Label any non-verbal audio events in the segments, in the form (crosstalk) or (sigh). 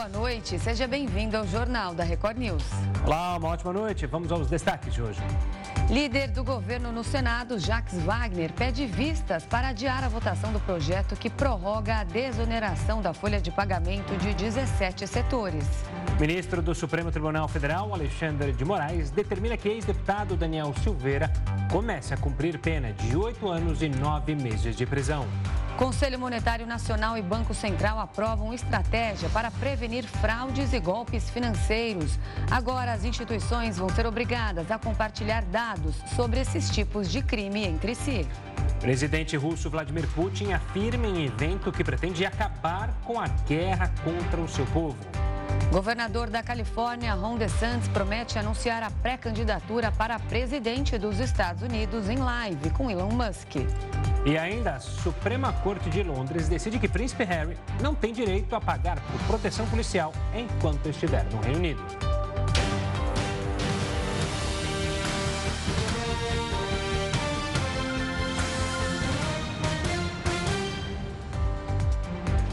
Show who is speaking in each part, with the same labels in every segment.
Speaker 1: boa noite. Seja bem-vindo ao Jornal da Record News.
Speaker 2: Olá, uma ótima noite. Vamos aos destaques de hoje.
Speaker 1: Líder do governo no Senado, Jacques Wagner, pede vistas para adiar a votação do projeto que prorroga a desoneração da folha de pagamento de 17 setores.
Speaker 2: Ministro do Supremo Tribunal Federal, Alexandre de Moraes, determina que ex-deputado Daniel Silveira comece a cumprir pena de oito anos e nove meses de prisão.
Speaker 1: Conselho Monetário Nacional e Banco Central aprovam estratégia para prevenir fraudes e golpes financeiros. Agora, as instituições vão ser obrigadas a compartilhar dados sobre esses tipos de crime entre si.
Speaker 2: Presidente russo Vladimir Putin afirma em evento que pretende acabar com a guerra contra o seu povo.
Speaker 1: Governador da Califórnia, Ron DeSantis, promete anunciar a pré-candidatura para presidente dos Estados Unidos em live com Elon Musk.
Speaker 2: E ainda, a Suprema Corte de Londres decide que Príncipe Harry não tem direito a pagar por proteção policial enquanto estiver no Reino Unido.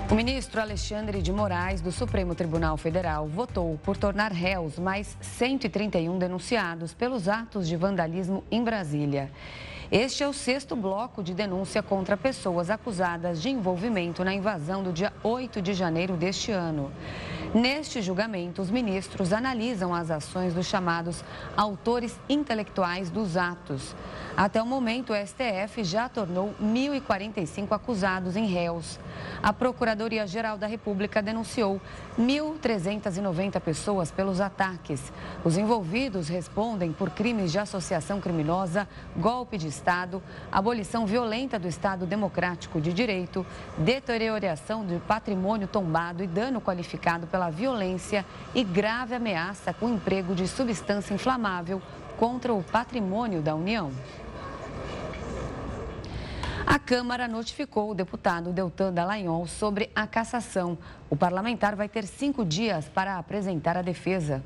Speaker 1: O ministro Alexandre de Moraes, do Supremo Tribunal Federal, votou por tornar réus mais 131 denunciados pelos atos de vandalismo em Brasília. Este é o sexto bloco de denúncia contra pessoas acusadas de envolvimento na invasão do dia 8 de janeiro deste ano. Neste julgamento, os ministros analisam as ações dos chamados autores intelectuais dos atos. Até o momento, o STF já tornou 1.045 acusados em réus. A Procuradoria-Geral da República denunciou 1.390 pessoas pelos ataques. Os envolvidos respondem por crimes de associação criminosa, golpe de Estado, abolição violenta do Estado Democrático de Direito, deterioração do patrimônio tombado e dano qualificado pela violência e grave ameaça com emprego de substância inflamável contra o patrimônio da União. A Câmara notificou o deputado Deltan Dallagnol sobre a cassação. O parlamentar vai ter cinco dias para apresentar a defesa.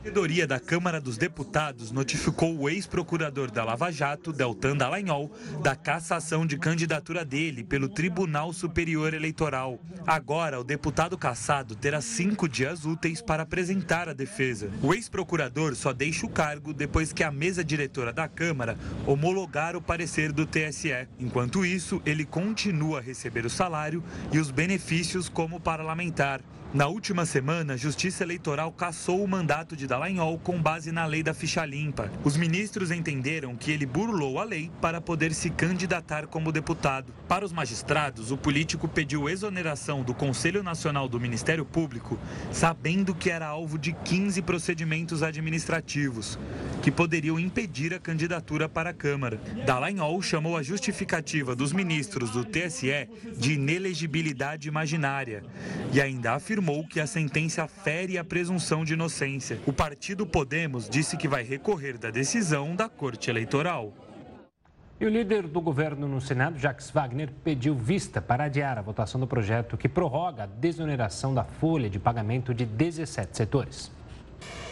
Speaker 3: A corredoria da Câmara dos Deputados notificou o ex-procurador da Lava Jato, Deltan Dallagnol, da cassação de candidatura dele pelo Tribunal Superior Eleitoral. Agora, o deputado cassado terá cinco dias úteis para apresentar a defesa. O ex-procurador só deixa o cargo depois que a mesa diretora da Câmara homologar o parecer do TSE. Enquanto isso, ele continua a receber o salário e os benefícios como parlamentar. Na última semana, a Justiça Eleitoral cassou o mandato de Dallagnol com base na lei da ficha limpa. Os ministros entenderam que ele burlou a lei para poder se candidatar como deputado. Para os magistrados, o político pediu exoneração do Conselho Nacional do Ministério Público, sabendo que era alvo de 15 procedimentos administrativos, que poderiam impedir a candidatura para a Câmara. Dallagnol chamou a justificativa dos ministros do TSE de inelegibilidade imaginária e ainda afirmou que a sentença fere a presunção de inocência. O partido Podemos disse que vai recorrer da decisão da Corte Eleitoral.
Speaker 2: E o líder do governo no Senado, Jacques Wagner, pediu vista para adiar a votação do projeto que prorroga a desoneração da folha de pagamento de 17 setores.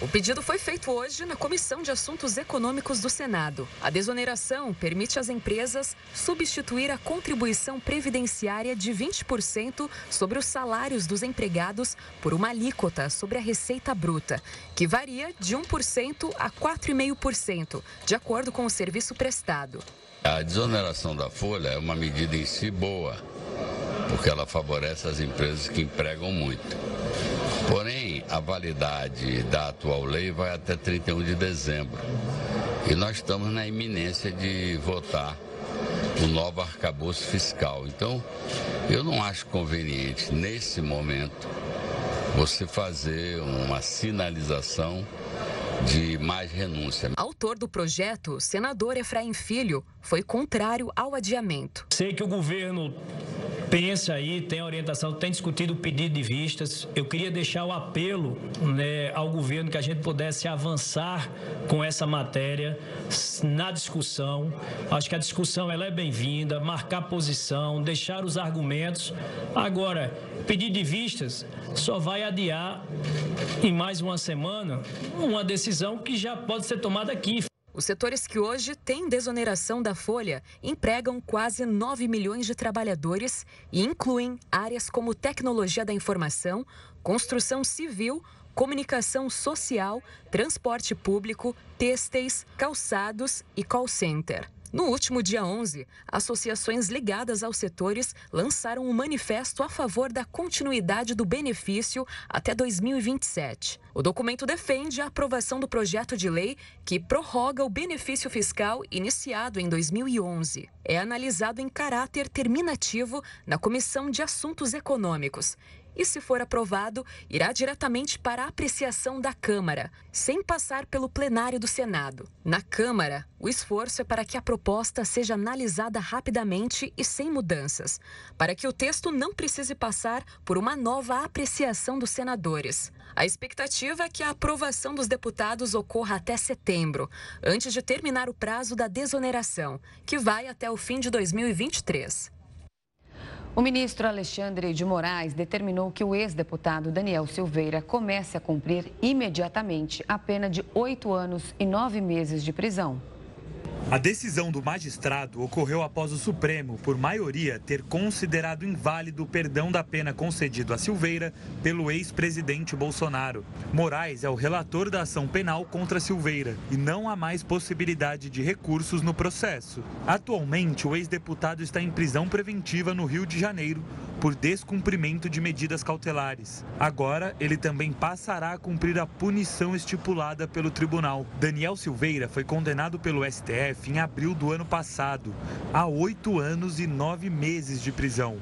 Speaker 4: O pedido foi feito hoje na Comissão de Assuntos Econômicos do Senado. A desoneração permite às empresas substituir a contribuição previdenciária de 20% sobre os salários dos empregados por uma alíquota sobre a receita bruta, que varia de 1% a 4,5%, de acordo com o serviço prestado.
Speaker 5: A desoneração da folha é uma medida em si boa, porque ela favorece as empresas que empregam muito. Porém, a validade da atual lei vai até 31 de dezembro. E nós estamos na iminência de votar o novo arcabouço fiscal. Então, eu não acho conveniente, nesse momento, você fazer uma sinalização de mais renúncia.
Speaker 4: Autor do projeto, senador Efraim Filho, foi contrário ao adiamento.
Speaker 6: Sei que o governo pensa aí, tem orientação, tem discutido o pedido de vistas. Eu queria deixar o apelo né, ao governo que a gente pudesse avançar com essa matéria na discussão. Acho que a discussão ela é bem-vinda, marcar posição, deixar os argumentos. Agora, pedido de vistas só vai adiar em mais uma semana uma decisão que já pode ser tomada aqui.
Speaker 4: Os setores que hoje têm desoneração da folha empregam quase 9 milhões de trabalhadores e incluem áreas como tecnologia da informação, construção civil, comunicação social, transporte público, têxteis, calçados e call center. No último dia 11, associações ligadas aos setores lançaram um manifesto a favor da continuidade do benefício até 2027. O documento defende a aprovação do projeto de lei que prorroga o benefício fiscal iniciado em 2011. É analisado em caráter terminativo na Comissão de Assuntos Econômicos e, se for aprovado, irá diretamente para a apreciação da Câmara, sem passar pelo plenário do Senado. Na Câmara, o esforço é para que a proposta seja analisada rapidamente e sem mudanças, para que o texto não precise passar por uma nova apreciação dos senadores. A expectativa é que a aprovação dos deputados ocorra até setembro, antes de terminar o prazo da desoneração, que vai até o fim de 2023.
Speaker 1: O ministro Alexandre de Moraes determinou que o ex-deputado Daniel Silveira comece a cumprir imediatamente a pena de oito anos e nove meses de prisão.
Speaker 3: A decisão do magistrado ocorreu após o Supremo, por maioria, ter considerado inválido o perdão da pena concedido a Silveira pelo ex-presidente Bolsonaro. Moraes é o relator da ação penal contra Silveira e não há mais possibilidade de recursos no processo. Atualmente, o ex-deputado está em prisão preventiva no Rio de Janeiro por descumprimento de medidas cautelares. Agora, ele também passará a cumprir a punição estipulada pelo tribunal. Daniel Silveira foi condenado pelo STF em abril do ano passado a oito anos e nove meses de prisão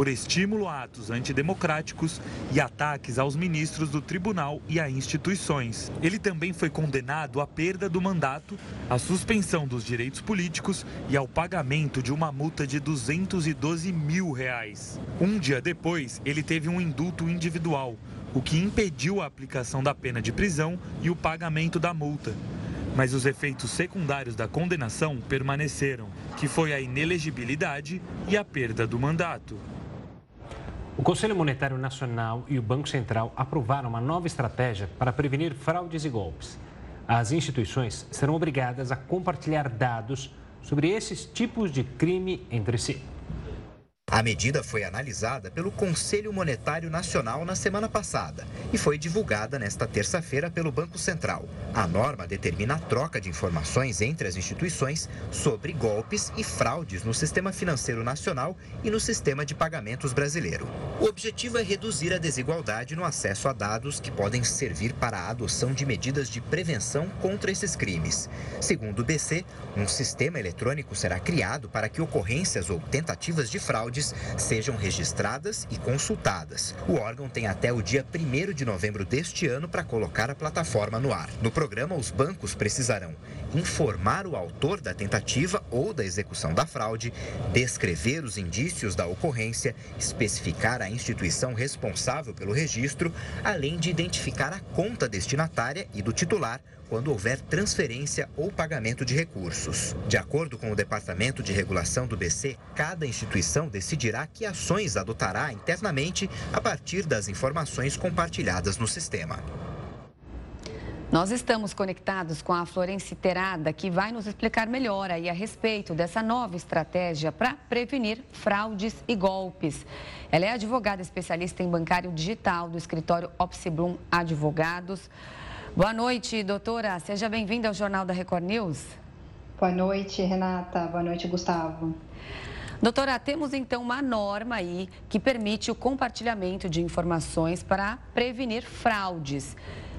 Speaker 3: por estímulo a atos antidemocráticos e ataques aos ministros do tribunal e a instituições. Ele também foi condenado à perda do mandato, à suspensão dos direitos políticos e ao pagamento de uma multa de 212 mil reais. Um dia depois, ele teve um indulto individual, o que impediu a aplicação da pena de prisão e o pagamento da multa mas os efeitos secundários da condenação permaneceram, que foi a inelegibilidade e a perda do mandato.
Speaker 2: O Conselho Monetário Nacional e o Banco Central aprovaram uma nova estratégia para prevenir fraudes e golpes. As instituições serão obrigadas a compartilhar dados sobre esses tipos de crime entre si.
Speaker 7: A medida foi analisada pelo Conselho Monetário Nacional na semana passada e foi divulgada nesta terça-feira pelo Banco Central. A norma determina a troca de informações entre as instituições sobre golpes e fraudes no sistema financeiro nacional e no sistema de pagamentos brasileiro. O objetivo é reduzir a desigualdade no acesso a dados que podem servir para a adoção de medidas de prevenção contra esses crimes. Segundo o BC, um sistema eletrônico será criado para que ocorrências ou tentativas de fraude sejam registradas e consultadas. O órgão tem até o dia 1 de novembro deste ano para colocar a plataforma no ar. No programa, os bancos precisarão informar o autor da tentativa ou da execução da fraude, descrever os indícios da ocorrência, especificar a instituição responsável pelo registro, além de identificar a conta destinatária e do titular quando houver transferência ou pagamento de recursos. De acordo com o Departamento de Regulação do BC, cada instituição decidirá que ações adotará internamente a partir das informações compartilhadas no sistema.
Speaker 1: Nós estamos conectados com a Florence Terada, que vai nos explicar melhor aí a respeito dessa nova estratégia para prevenir fraudes e golpes. Ela é advogada especialista em bancário digital do escritório Opsiblum Advogados. Boa noite, doutora. Seja bem-vinda ao Jornal da Record News.
Speaker 8: Boa noite, Renata. Boa noite, Gustavo.
Speaker 1: Doutora, temos então uma norma aí que permite o compartilhamento de informações para prevenir fraudes.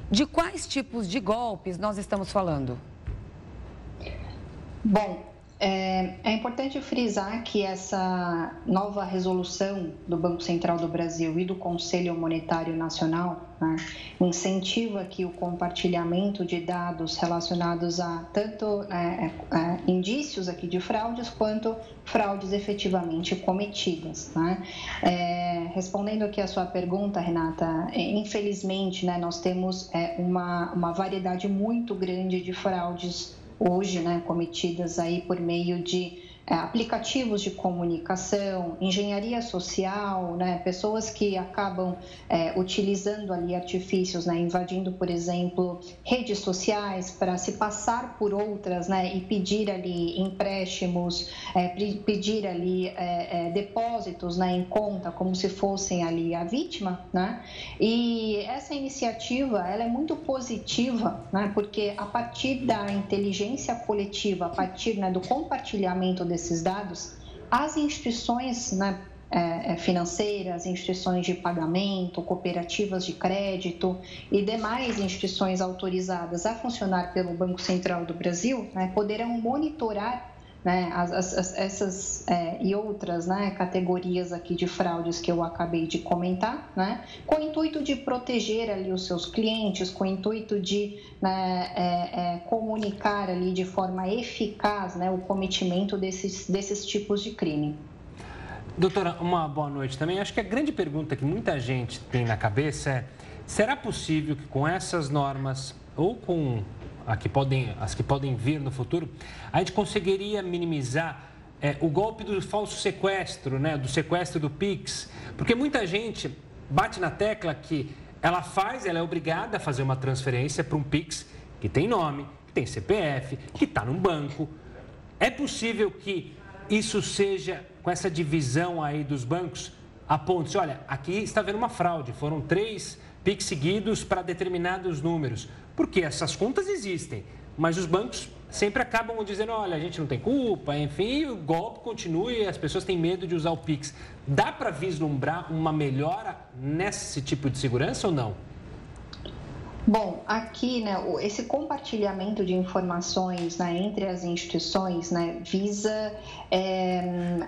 Speaker 1: De quais tipos de golpes nós estamos falando?
Speaker 8: Bom, é, é, importante frisar que essa nova resolução do Banco Central do Brasil e do Conselho Monetário Nacional né, incentiva aqui o compartilhamento de dados relacionados a tanto é, é, é indícios aqui de fraudes quanto fraudes efetivamente cometidas. Né? É, respondendo aqui a sua pergunta, Renata, é, infelizmente né, nós temos uma, uma variedade muito grande de fraudes hoje, né, cometidas aí por meio de aplicativos de comunicação, engenharia social, né, pessoas que acabam é, utilizando ali artifícios, né, invadindo, por exemplo, redes sociais para se passar por outras né, e pedir ali empréstimos, é, pedir ali é, é, depósitos né, em conta como se fossem ali a vítima. Né? E essa iniciativa ela é muito positiva, né, porque a partir da inteligência coletiva, a partir do compartilhamento desses dados, as instituições né, é, é, financeiras, instituições de pagamento, cooperativas de crédito e demais instituições autorizadas a funcionar pelo Banco Central do Brasil né, poderão monitorar né, as, as, essas é, e outras né, categorias aqui de fraudes que eu acabei de comentar, né, com o intuito de proteger ali os seus clientes, com o intuito de né, é, é, comunicar ali de forma eficaz né, o cometimento desses, desses tipos de crime.
Speaker 2: Doutora, uma boa noite também. Acho que a grande pergunta que muita gente tem na cabeça é: será possível que com essas normas ou com que podem, as que podem vir no futuro, a gente conseguiria minimizar é, o golpe do falso sequestro, né, do sequestro do Pix, porque muita gente bate na tecla que ela faz, ela é obrigada a fazer uma transferência para um Pix que tem nome, que tem CPF, que está num banco. É possível que isso seja, com essa divisão aí dos bancos, aponte-se, olha, aqui está havendo uma fraude, foram três PIX seguidos para determinados números. Porque essas contas existem, mas os bancos sempre acabam dizendo, olha, a gente não tem culpa, enfim, o golpe continua e as pessoas têm medo de usar o Pix. Dá para vislumbrar uma melhora nesse tipo de segurança ou não?
Speaker 8: Bom, aqui, né, esse compartilhamento de informações né, entre as instituições né, visa é,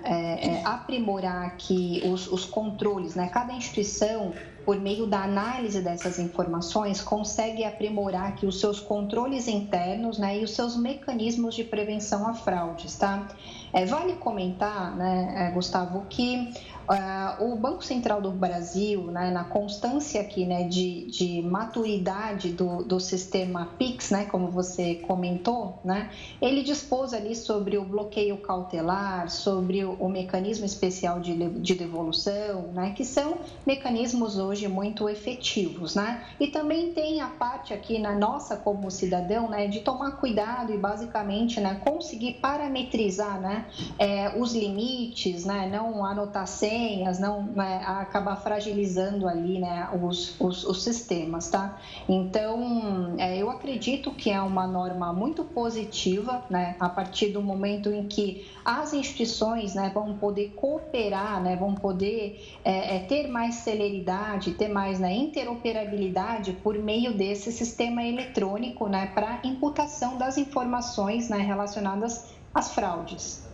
Speaker 8: é, é aprimorar aqui os, os controles, né? Cada instituição por meio da análise dessas informações, consegue aprimorar aqui os seus controles internos né, e os seus mecanismos de prevenção a fraudes. Tá? É, vale comentar, né, é, Gustavo, que Uh, o Banco Central do Brasil, né, na constância aqui né, de, de maturidade do, do sistema PIX, né, como você comentou, né, ele dispôs ali sobre o bloqueio cautelar, sobre o, o mecanismo especial de, de devolução, né, que são mecanismos hoje muito efetivos. Né, e também tem a parte aqui na nossa como cidadão né, de tomar cuidado e basicamente né, conseguir parametrizar né, é, os limites, né, não anotar senhas, não né, acabar fragilizando ali né, os, os, os sistemas, tá? Então, é, eu acredito que é uma norma muito positiva, né, a partir do momento em que as instituições né, vão poder cooperar, né, vão poder é, é, ter mais celeridade, ter mais né, interoperabilidade por meio desse sistema eletrônico né, para imputação das informações né, relacionadas às fraudes.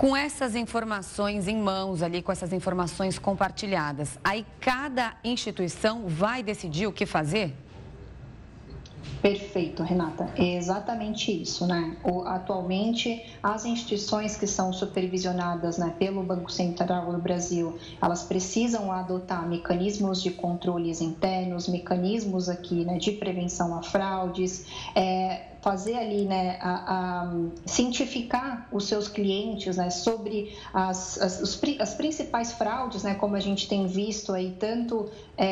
Speaker 1: Com essas informações em mãos ali, com essas informações compartilhadas, aí cada instituição vai decidir o que fazer?
Speaker 8: Perfeito, Renata. É exatamente isso, né? O, atualmente, as instituições que são supervisionadas né, pelo Banco Central do Brasil, elas precisam adotar mecanismos de controles internos, mecanismos aqui né, de prevenção a fraudes, é, fazer ali, né, a, a cientificar os seus clientes, né, sobre as, as, os, as principais fraudes, né, como a gente tem visto aí tanto é,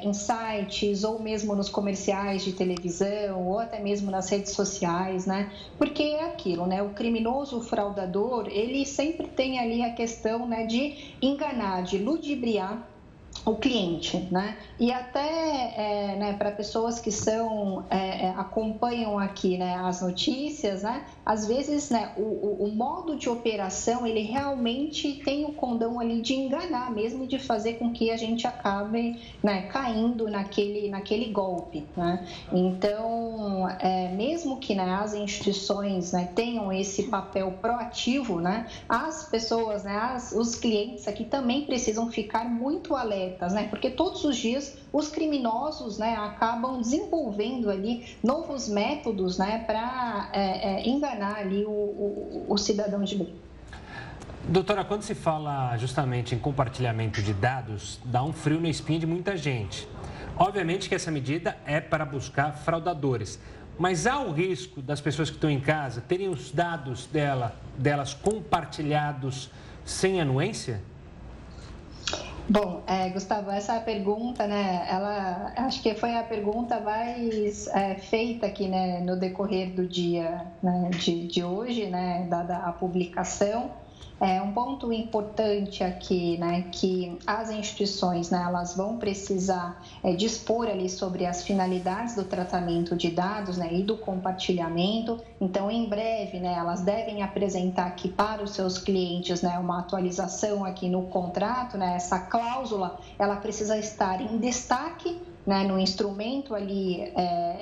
Speaker 8: é, em sites ou mesmo nos comerciais de televisão ou até mesmo nas redes sociais, né, porque é aquilo, né, o criminoso fraudador, ele sempre tem ali a questão, né, de enganar, de ludibriar o cliente, né? E até é, né, para pessoas que são é, é, acompanham aqui né, as notícias, né? Às vezes, né, o, o, o, modo de operação ele realmente tem o condão ali de enganar, mesmo de fazer com que a gente acabe né, caindo naquele naquele golpe, né? Então, é, mesmo que né, as instituições né, tenham esse papel proativo, né? As pessoas, né, as, os clientes aqui também precisam ficar muito alertas né? Porque todos os dias os criminosos, né, acabam desenvolvendo ali novos métodos, né, para é, é, enganar ali o, o, o cidadão de bem.
Speaker 2: Doutora, quando se fala justamente em compartilhamento de dados, dá um frio na espinha de muita gente. Obviamente que essa medida é para buscar fraudadores, mas há o risco das pessoas que estão em casa terem os dados dela, delas compartilhados sem anuência?
Speaker 8: Bom, é, Gustavo, essa pergunta, né, ela, acho que foi a pergunta mais é, feita aqui, né, no decorrer do dia né, de, de hoje, né, dada a publicação. É um ponto importante aqui, né, que as instituições, né, elas vão precisar é, dispor ali sobre as finalidades do tratamento de dados, né, e do compartilhamento. Então, em breve, né, elas devem apresentar aqui para os seus clientes, né, uma atualização aqui no contrato, né, essa cláusula, ela precisa estar em destaque né, no instrumento ali é,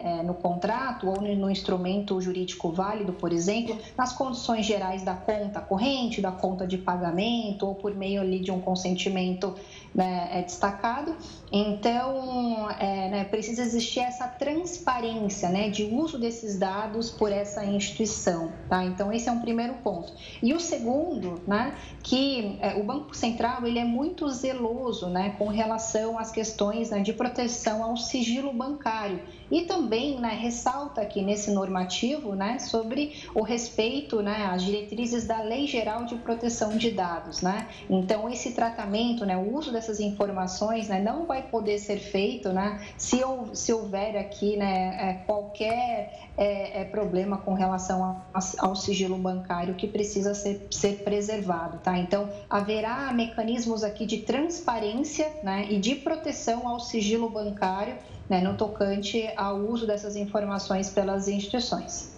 Speaker 8: é, no contrato ou no instrumento jurídico válido, por exemplo, nas condições gerais da conta corrente, da conta de pagamento ou por meio ali de um consentimento né, é destacado. Então, é, né, precisa existir essa transparência né, de uso desses dados por essa instituição. Tá? Então, esse é um primeiro ponto. E o segundo, né, que é, o Banco Central ele é muito zeloso né, com relação às questões né, de proteção ao sigilo bancário. E também né, ressalta aqui nesse normativo né, sobre o respeito né, às diretrizes da Lei Geral de Proteção de Dados. Né? Então, esse tratamento, né, o uso dessas informações né, não vai poder ser feito né, se, se houver aqui né, é, qualquer é, é, problema com relação ao sigilo bancário que precisa ser, ser preservado. Tá? Então, haverá mecanismos aqui de transparência né, e de proteção ao sigilo bancário né, no tocante ao uso dessas informações pelas instituições.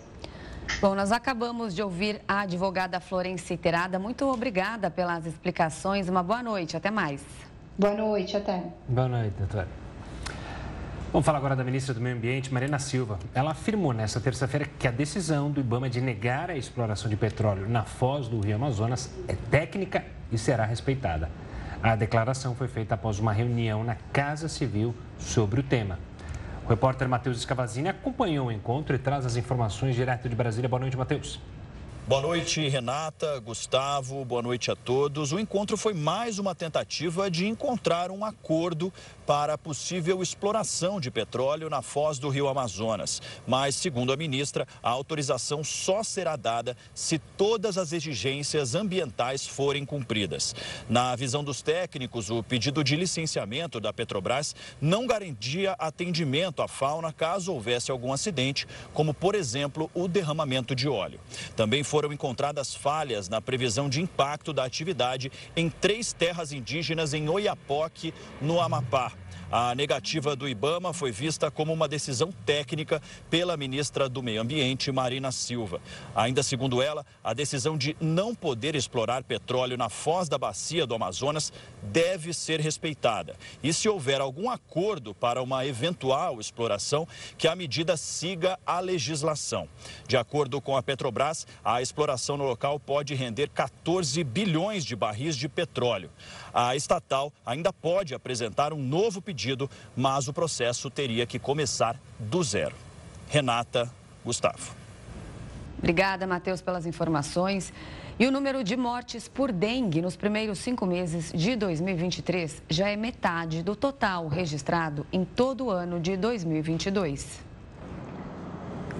Speaker 1: Bom, nós acabamos de ouvir a advogada Florence Terada. Muito obrigada pelas explicações. Uma boa noite. Até mais.
Speaker 8: Boa noite. Até.
Speaker 2: Boa noite, doutora. Vamos falar agora da ministra do Meio Ambiente, Marina Silva. Ela afirmou nesta terça-feira que a decisão do Ibama de negar a exploração de petróleo na foz do Rio Amazonas é técnica e será respeitada. A declaração foi feita após uma reunião na Casa Civil sobre o tema. O repórter Matheus Escavazini acompanhou o encontro e traz as informações direto de Brasília. Boa noite, Matheus.
Speaker 9: Boa noite, Renata, Gustavo, boa noite a todos. O encontro foi mais uma tentativa de encontrar um acordo para a possível exploração de petróleo na foz do rio Amazonas. Mas, segundo a ministra, a autorização só será dada se todas as exigências ambientais forem cumpridas. Na visão dos técnicos, o pedido de licenciamento da Petrobras não garantia atendimento à fauna caso houvesse algum acidente, como, por exemplo, o derramamento de óleo. Também foram encontradas falhas na previsão de impacto da atividade em três terras indígenas em Oiapoque, no Amapá. A negativa do Ibama foi vista como uma decisão técnica pela ministra do Meio Ambiente, Marina Silva. Ainda segundo ela, a decisão de não poder explorar petróleo na foz da bacia do Amazonas deve ser respeitada. E se houver algum acordo para uma eventual exploração, que a medida siga a legislação. De acordo com a Petrobras, a exploração no local pode render 14 bilhões de barris de petróleo. A estatal ainda pode apresentar um novo pedido, mas o processo teria que começar do zero. Renata, Gustavo.
Speaker 1: Obrigada, Matheus, pelas informações. E o número de mortes por dengue nos primeiros cinco meses de 2023 já é metade do total registrado em todo o ano de 2022.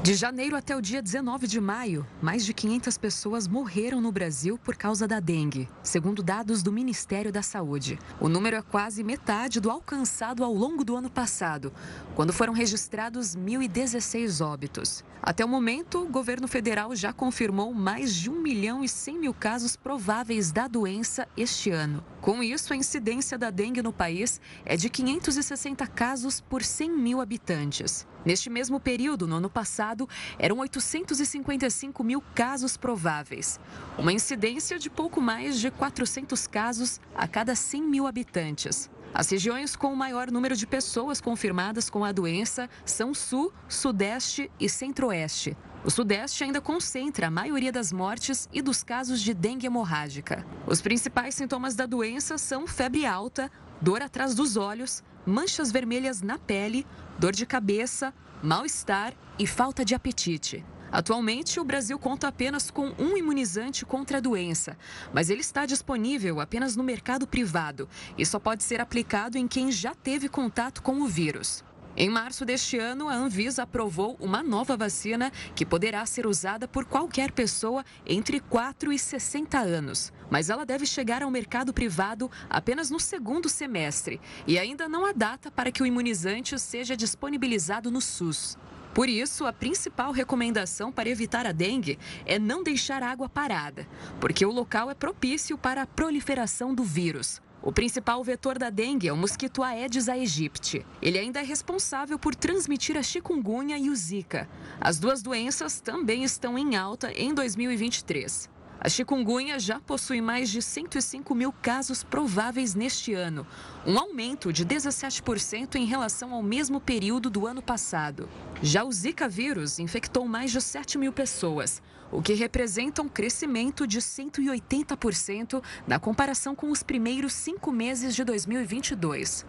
Speaker 4: De janeiro até o dia 19 de maio, mais de 500 pessoas morreram no Brasil por causa da dengue, segundo dados do Ministério da Saúde. O número é quase metade do alcançado ao longo do ano passado, quando foram registrados 1.016 óbitos. Até o momento, o governo federal já confirmou mais de 1 milhão e 100 mil casos prováveis da doença este ano. Com isso, a incidência da dengue no país é de 560 casos por 100 mil habitantes. Neste mesmo período, no ano passado, eram 855 mil casos prováveis, uma incidência de pouco mais de 400 casos a cada 100 mil habitantes. As regiões com o maior número de pessoas confirmadas com a doença são Sul, Sudeste e Centro-Oeste. O Sudeste ainda concentra a maioria das mortes e dos casos de dengue hemorrágica. Os principais sintomas da doença são febre alta, dor atrás dos olhos, manchas vermelhas na pele, dor de cabeça, mal-estar e falta de apetite. Atualmente, o Brasil conta apenas com um imunizante contra a doença, mas ele está disponível apenas no mercado privado e só pode ser aplicado em quem já teve contato com o vírus. Em março deste ano, a Anvisa aprovou uma nova vacina que poderá ser usada por qualquer pessoa entre 4 e 60 anos. Mas ela deve chegar ao mercado privado apenas no segundo semestre e ainda não há data para que o imunizante seja disponibilizado no SUS. Por isso, a principal recomendação para evitar a dengue é não deixar água parada, porque o local é propício para a proliferação do vírus. O principal vetor da dengue é o mosquito Aedes aegypti. Ele ainda é responsável por transmitir a chikungunya e o zika. As duas doenças também estão em alta em 2023. A chikungunya já possui mais de 105 mil casos prováveis neste ano, um aumento de 17% em relação ao mesmo período do ano passado. Já o Zika vírus infectou mais de 7 mil pessoas, o que representa um crescimento de 180% na comparação com os primeiros cinco meses de 2022.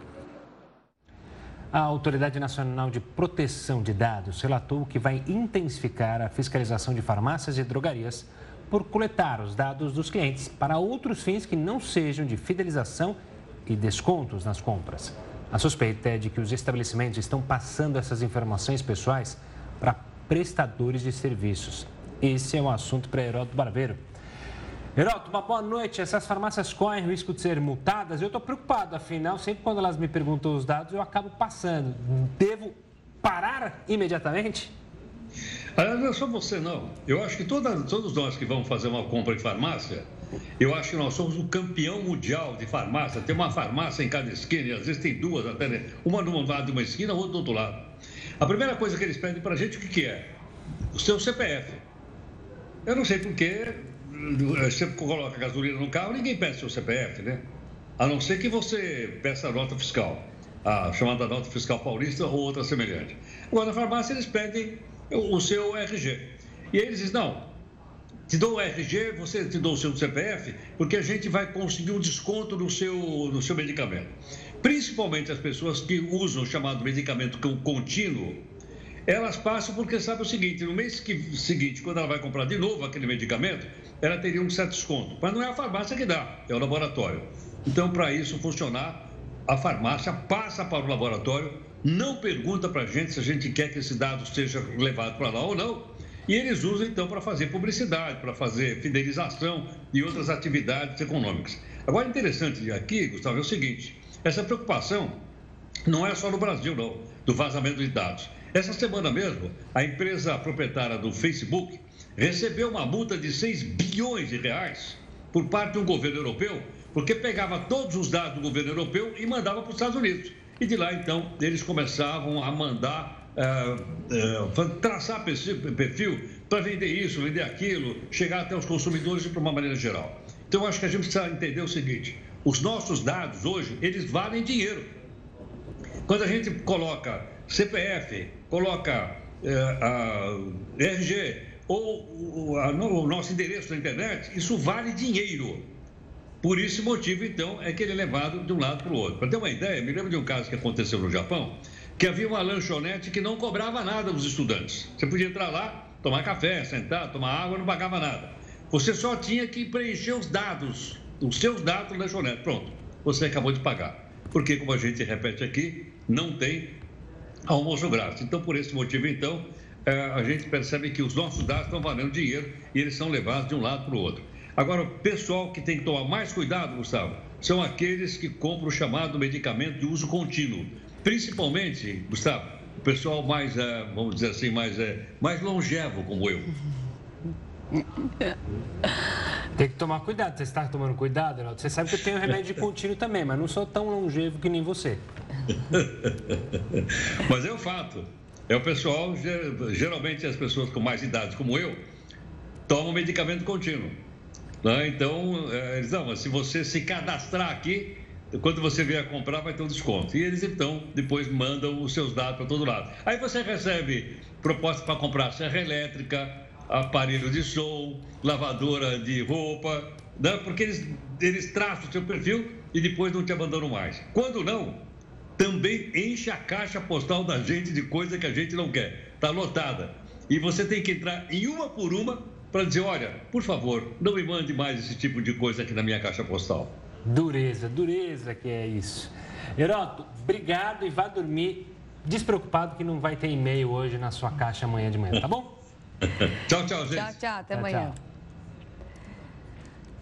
Speaker 2: A Autoridade Nacional de Proteção de Dados relatou que vai intensificar a fiscalização de farmácias e drogarias por coletar os dados dos clientes para outros fins que não sejam de fidelização e descontos nas compras. A suspeita é de que os estabelecimentos estão passando essas informações pessoais para prestadores de serviços. Esse é um assunto para Heródoto Barbeiro. Heródoto, uma boa noite. Essas farmácias correm o risco de ser multadas? Eu estou preocupado, afinal, sempre quando elas me perguntam os dados, eu acabo passando. Devo parar imediatamente?
Speaker 10: Aliás, não é só você, não. Eu acho que todos nós que vamos fazer uma compra em farmácia, eu acho que nós somos o campeão mundial de farmácia. Tem uma farmácia em cada esquina, e às vezes tem duas até, né? uma num lado de uma esquina, outra do outro lado. A primeira coisa que eles pedem para a gente, o que, que é? O seu CPF. Eu não sei porquê, você coloca gasolina no carro, ninguém pede seu CPF, né? A não ser que você peça a nota fiscal, a chamada nota fiscal paulista ou outra semelhante. Agora, na farmácia, eles pedem o seu RG. E eles dizem, não, te dou o RG, você te dou o seu CPF, porque a gente vai conseguir um desconto no seu, no seu medicamento. Principalmente as pessoas que usam o chamado medicamento contínuo, elas passam porque sabe o seguinte, no mês que, seguinte, quando ela vai comprar de novo aquele medicamento, ela teria um certo desconto. Mas não é a farmácia que dá, é o laboratório. Então, para isso funcionar, a farmácia passa para o laboratório, não pergunta para a gente se a gente quer que esse dado seja levado para lá ou não. E eles usam então para fazer publicidade, para fazer fidelização e outras atividades econômicas. Agora, interessante aqui, Gustavo, é o seguinte: essa preocupação não é só no Brasil, não, do vazamento de dados. Essa semana mesmo, a empresa proprietária do Facebook recebeu uma multa de 6 bilhões de reais por parte um governo europeu, porque pegava todos os dados do governo europeu e mandava para os Estados Unidos. E de lá, então, eles começavam a mandar, uh, uh, traçar perfil para vender isso, vender aquilo, chegar até os consumidores de uma maneira geral. Então, acho que a gente precisa entender o seguinte: os nossos dados hoje, eles valem dinheiro. Quando a gente coloca CPF, coloca uh, RG ou o nosso endereço na internet, isso vale dinheiro. Por esse motivo, então, é que ele é levado de um lado para o outro. Para ter uma ideia, me lembro de um caso que aconteceu no Japão, que havia uma lanchonete que não cobrava nada dos estudantes. Você podia entrar lá, tomar café, sentar, tomar água, não pagava nada. Você só tinha que preencher os dados, os seus dados da lanchonete. Pronto, você acabou de pagar. Porque, como a gente repete aqui, não tem almoço grátis. Então, por esse motivo, então, eh, a gente percebe que os nossos dados estão valendo dinheiro e eles são levados de um lado para o outro. Agora, o pessoal que tem que tomar mais cuidado, Gustavo, são aqueles que compram o chamado medicamento de uso contínuo. Principalmente, Gustavo, o pessoal mais, eh, vamos dizer assim, mais, eh, mais longevo como eu. (laughs)
Speaker 2: Tem que tomar cuidado. Você está tomando cuidado, Ronaldo? Você sabe que eu tenho remédio de (laughs) contínuo também, mas não sou tão longevo que nem você. (laughs)
Speaker 10: mas é o um fato. É o pessoal, geralmente as pessoas com mais idade como eu, tomam medicamento contínuo. Né? Então, é, eles, não, mas se você se cadastrar aqui, quando você vier comprar, vai ter um desconto. E eles, então, depois mandam os seus dados para todo lado. Aí você recebe proposta para comprar serra elétrica, aparelho de som, lavadora de roupa, né? porque eles, eles traçam o seu perfil e depois não te abandonam mais. Quando não, também enche a caixa postal da gente de coisa que a gente não quer. Está lotada. E você tem que entrar em uma por uma para dizer: olha, por favor, não me mande mais esse tipo de coisa aqui na minha caixa postal.
Speaker 2: Dureza, dureza que é isso. Heroto, obrigado e vá dormir despreocupado que não vai ter e-mail hoje na sua caixa amanhã de manhã, tá bom? (laughs) (laughs)
Speaker 10: tchau, tchau, gente.
Speaker 1: Tchau, tchau. Até
Speaker 2: tchau,
Speaker 1: amanhã.
Speaker 2: Tchau.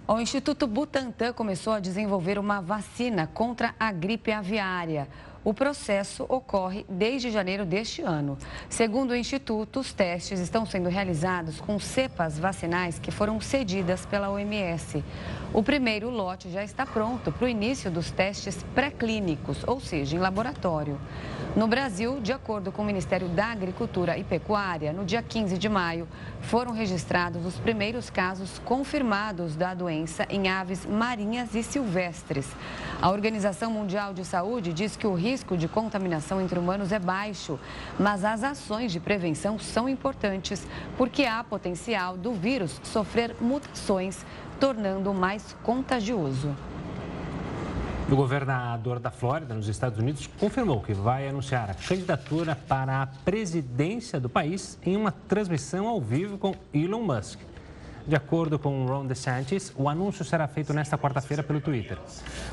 Speaker 1: O Instituto Butantan começou a desenvolver uma vacina contra a gripe aviária. O processo ocorre desde janeiro deste ano. Segundo o Instituto, os testes estão sendo realizados com cepas vacinais que foram cedidas pela OMS. O primeiro lote já está pronto para o início dos testes pré-clínicos, ou seja, em laboratório. No Brasil, de acordo com o Ministério da Agricultura e Pecuária, no dia 15 de maio, foram registrados os primeiros casos confirmados da doença em aves marinhas e silvestres. A Organização Mundial de Saúde diz que o risco de contaminação entre humanos é baixo, mas as ações de prevenção são importantes porque há potencial do vírus sofrer mutações, tornando-o mais contagioso.
Speaker 2: O governador da Flórida, nos Estados Unidos, confirmou que vai anunciar a candidatura para a presidência do país em uma transmissão ao vivo com Elon Musk. De acordo com Ron DeSantis, o anúncio será feito nesta quarta-feira pelo Twitter.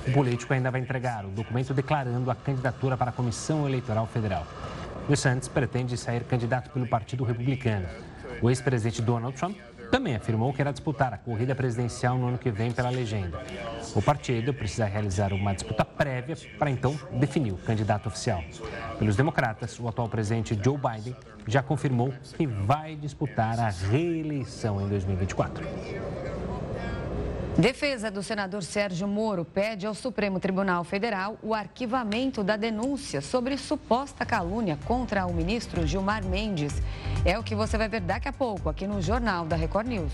Speaker 2: O político ainda vai entregar o documento declarando a candidatura para a Comissão Eleitoral Federal. DeSantis pretende sair candidato pelo Partido Republicano. O ex-presidente Donald Trump também afirmou que irá disputar a corrida presidencial no ano que vem pela legenda. O partido precisa realizar uma disputa prévia para então definir o candidato oficial. Pelos democratas, o atual presidente Joe Biden já confirmou que vai disputar a reeleição em 2024.
Speaker 1: Defesa do senador Sérgio Moro pede ao Supremo Tribunal Federal o arquivamento da denúncia sobre suposta calúnia contra o ministro Gilmar Mendes. É o que você vai ver daqui a pouco aqui no Jornal da Record News.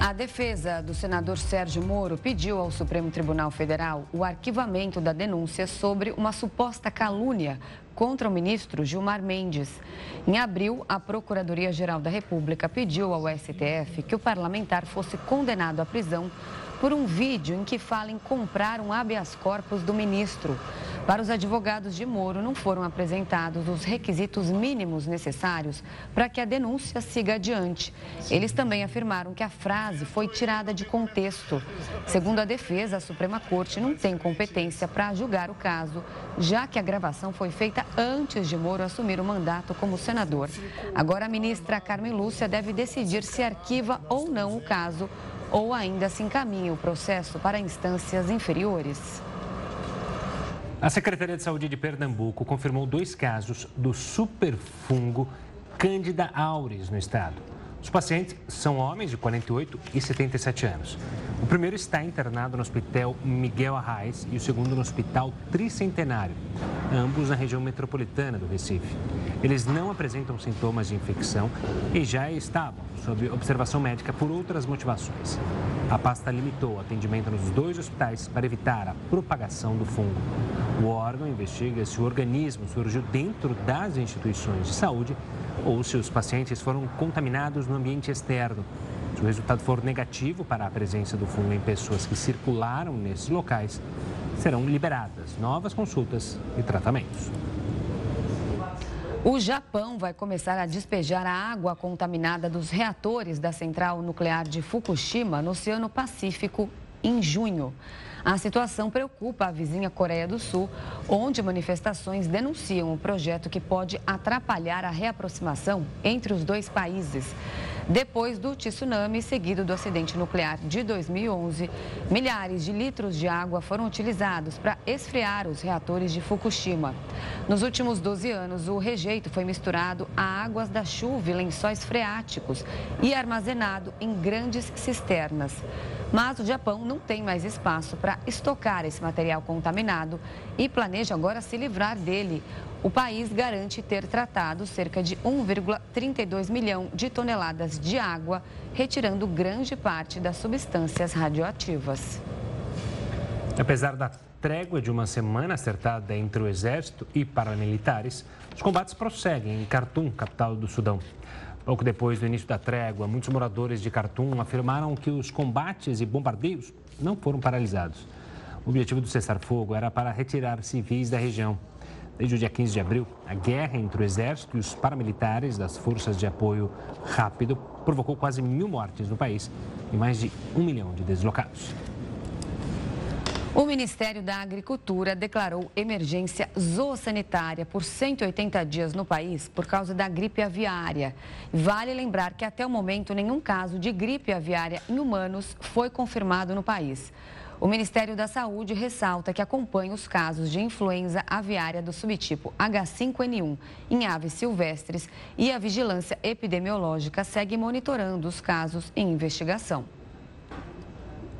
Speaker 1: A defesa do senador Sérgio Moro pediu ao Supremo Tribunal Federal o arquivamento da denúncia sobre uma suposta calúnia contra o ministro Gilmar Mendes. Em abril, a Procuradoria-Geral da República pediu ao STF que o parlamentar fosse condenado à prisão por um vídeo em que fala em comprar um habeas corpus do ministro. Para os advogados de Moro, não foram apresentados os requisitos mínimos necessários para que a denúncia siga adiante. Eles também afirmaram que a frase foi tirada de contexto. Segundo a defesa, a Suprema Corte não tem competência para julgar o caso, já que a gravação foi feita antes de Moro assumir o mandato como senador. Agora, a ministra Carmen Lúcia deve decidir se arquiva ou não o caso ou ainda se encaminha o processo para instâncias inferiores.
Speaker 2: A Secretaria de Saúde de Pernambuco confirmou dois casos do superfungo Candida auris no estado. Os pacientes são homens de 48 e 77 anos. O primeiro está internado no Hospital Miguel Arraes e o segundo no Hospital Tricentenário, ambos na região metropolitana do Recife. Eles não apresentam sintomas de infecção e já estavam sob observação médica por outras motivações. A pasta limitou o atendimento nos dois hospitais para evitar a propagação do fungo. O órgão investiga se o organismo surgiu dentro das instituições de saúde ou se os pacientes foram contaminados no ambiente externo. Se o resultado for negativo para a presença do fungo em pessoas que circularam nesses locais, serão liberadas novas consultas e tratamentos.
Speaker 1: O Japão vai começar a despejar a água contaminada dos reatores da central nuclear de Fukushima no Oceano Pacífico em junho. A situação preocupa a vizinha Coreia do Sul, onde manifestações denunciam o projeto que pode atrapalhar a reaproximação entre os dois países. Depois do tsunami seguido do acidente nuclear de 2011, milhares de litros de água foram utilizados para esfriar os reatores de Fukushima. Nos últimos 12 anos, o rejeito foi misturado a águas da chuva e lençóis freáticos e armazenado em grandes cisternas. Mas o Japão não tem mais espaço para estocar esse material contaminado e planeja agora se livrar dele. O país garante ter tratado cerca de 1,32 milhão de toneladas de água, retirando grande parte das substâncias radioativas.
Speaker 2: Apesar da trégua de uma semana acertada entre o exército e paramilitares, os combates prosseguem em Khartoum, capital do Sudão. Pouco depois do início da trégua, muitos moradores de Khartoum afirmaram que os combates e bombardeios não foram paralisados. O objetivo do cessar-fogo era para retirar civis da região. Desde o dia 15 de abril, a guerra entre o exército e os paramilitares das forças de apoio rápido provocou quase mil mortes no país e mais de um milhão de deslocados.
Speaker 1: O Ministério da Agricultura declarou emergência zoossanitária por 180 dias no país por causa da gripe aviária. Vale lembrar que até o momento nenhum caso de gripe aviária em humanos foi confirmado no país. O Ministério da Saúde ressalta que acompanha os casos de influenza aviária do subtipo H5N1 em aves silvestres e a vigilância epidemiológica segue monitorando os casos em investigação.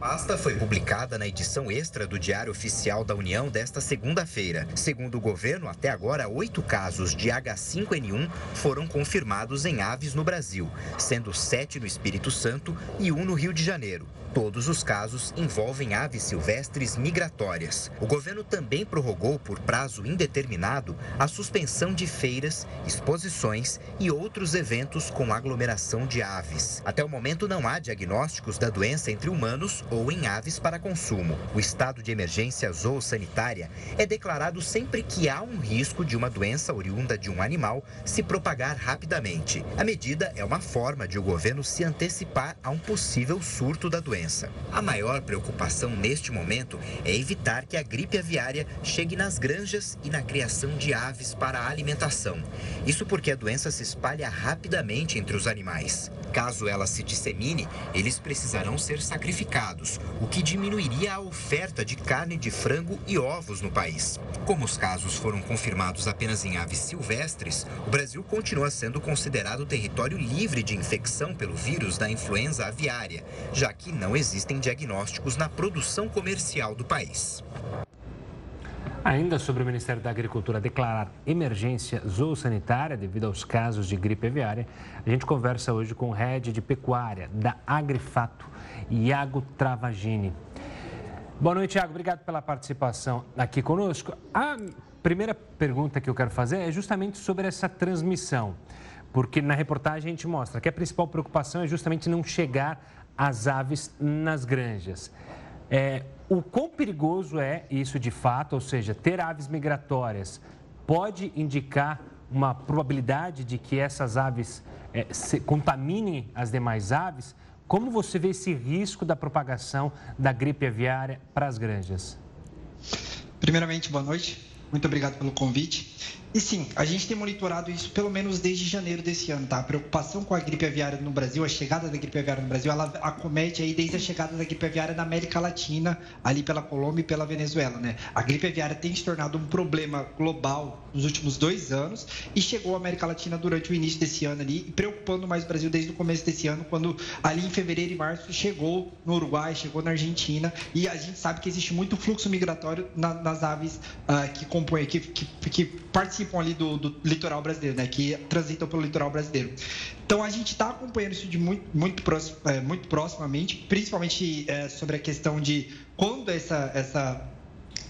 Speaker 7: Pasta foi publicada na edição extra do Diário Oficial da União desta segunda-feira. Segundo o governo, até agora, oito casos de H5N1 foram confirmados em aves no Brasil, sendo sete no Espírito Santo e um no Rio de Janeiro. Todos os casos envolvem aves silvestres migratórias. O governo também prorrogou por prazo indeterminado a suspensão de feiras, exposições e outros eventos com aglomeração de aves. Até o momento não há diagnósticos da doença entre humanos ou em aves para consumo. O estado de emergência zoossanitária é declarado sempre que há um risco de uma doença oriunda de um animal se propagar rapidamente. A medida é uma forma de o governo se antecipar a um possível surto da doença doença. A maior preocupação neste momento é evitar que a gripe aviária chegue nas granjas e na criação de aves para a alimentação. Isso porque a doença se espalha rapidamente entre os animais. Caso ela se dissemine, eles precisarão ser sacrificados, o que diminuiria a oferta de carne de frango e ovos no país. Como os casos foram confirmados apenas em aves silvestres, o Brasil continua sendo considerado território livre de infecção pelo vírus da influenza aviária, já que não existem diagnósticos na produção comercial do país.
Speaker 2: Ainda sobre o Ministério da Agricultura declarar emergência zoossanitária devido aos casos de gripe aviária, a gente conversa hoje com o head de pecuária da Agrifato, Iago Travagini. Boa noite, Iago. Obrigado pela participação aqui conosco. A primeira pergunta que eu quero fazer é justamente sobre essa transmissão, porque na reportagem a gente mostra que a principal preocupação é justamente não chegar as aves nas granjas. É, o quão perigoso é isso de fato, ou seja, ter aves migratórias pode indicar uma probabilidade de que essas aves é, contaminem as demais aves? Como você vê esse risco da propagação da gripe aviária para as granjas?
Speaker 11: Primeiramente, boa noite. Muito obrigado pelo convite. E sim, a gente tem monitorado isso pelo menos desde janeiro desse ano, tá? A preocupação com a gripe aviária no Brasil, a chegada da gripe aviária no Brasil, ela acomete aí desde a chegada da gripe aviária na América Latina, ali pela Colômbia e pela Venezuela, né? A gripe aviária tem se tornado um problema global nos últimos dois anos e chegou à América Latina durante o início desse ano ali, preocupando mais o Brasil desde o começo desse ano, quando ali em fevereiro e março chegou no Uruguai, chegou na Argentina e a gente sabe que existe muito fluxo migratório na, nas aves uh, que compõem, que, que, que participam participam ali do, do litoral brasileiro, né? Que transitam pelo litoral brasileiro. Então a gente está acompanhando isso de muito, muito, próximo, é, muito proximamente, principalmente é, sobre a questão de quando essa, essa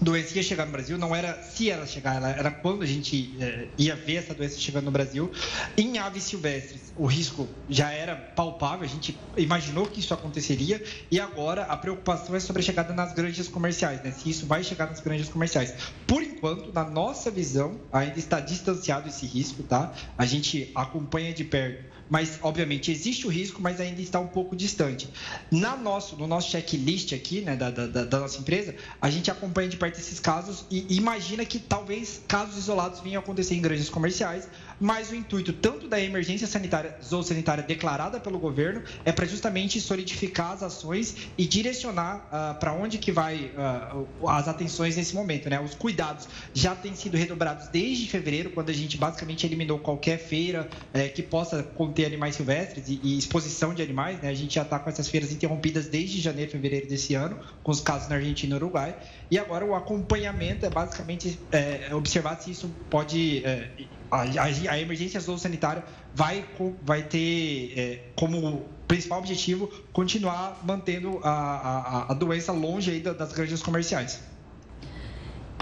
Speaker 11: doença ia chegar no Brasil, não era se ela chegar, era quando a gente é, ia ver essa doença chegando no Brasil. Em aves silvestres, o risco já era palpável, a gente imaginou que isso aconteceria, e agora a preocupação é sobre a chegada nas granjas comerciais, né? se isso vai chegar nas granjas comerciais. Por enquanto, na nossa visão, ainda está distanciado esse risco, tá? A gente acompanha de perto mas obviamente existe o risco, mas ainda está um pouco distante. Na nosso, no nosso checklist aqui, né, da, da, da, nossa empresa, a gente acompanha de perto esses casos e imagina que talvez casos isolados venham a acontecer em grandes comerciais, mas o intuito tanto da emergência sanitária, zoossanitária declarada pelo governo, é para justamente solidificar as ações e direcionar uh, ah, para onde que vai uh, as atenções nesse momento, né? Os cuidados já têm sido redobrados desde fevereiro, quando a gente basicamente eliminou qualquer feira eh, que possa conter animais silvestres e, e, exposição de animais, né? A gente já está com essas feiras interrompidas desde janeiro, fevereiro desse ano, com os casos na Argentina e Uruguai, e agora o acompanhamento é basicamente é, observar se isso pode é, a, a, emergência sanitária vai, vai ter é, como principal objetivo continuar mantendo a, a, a doença longe aí das granjas comerciais.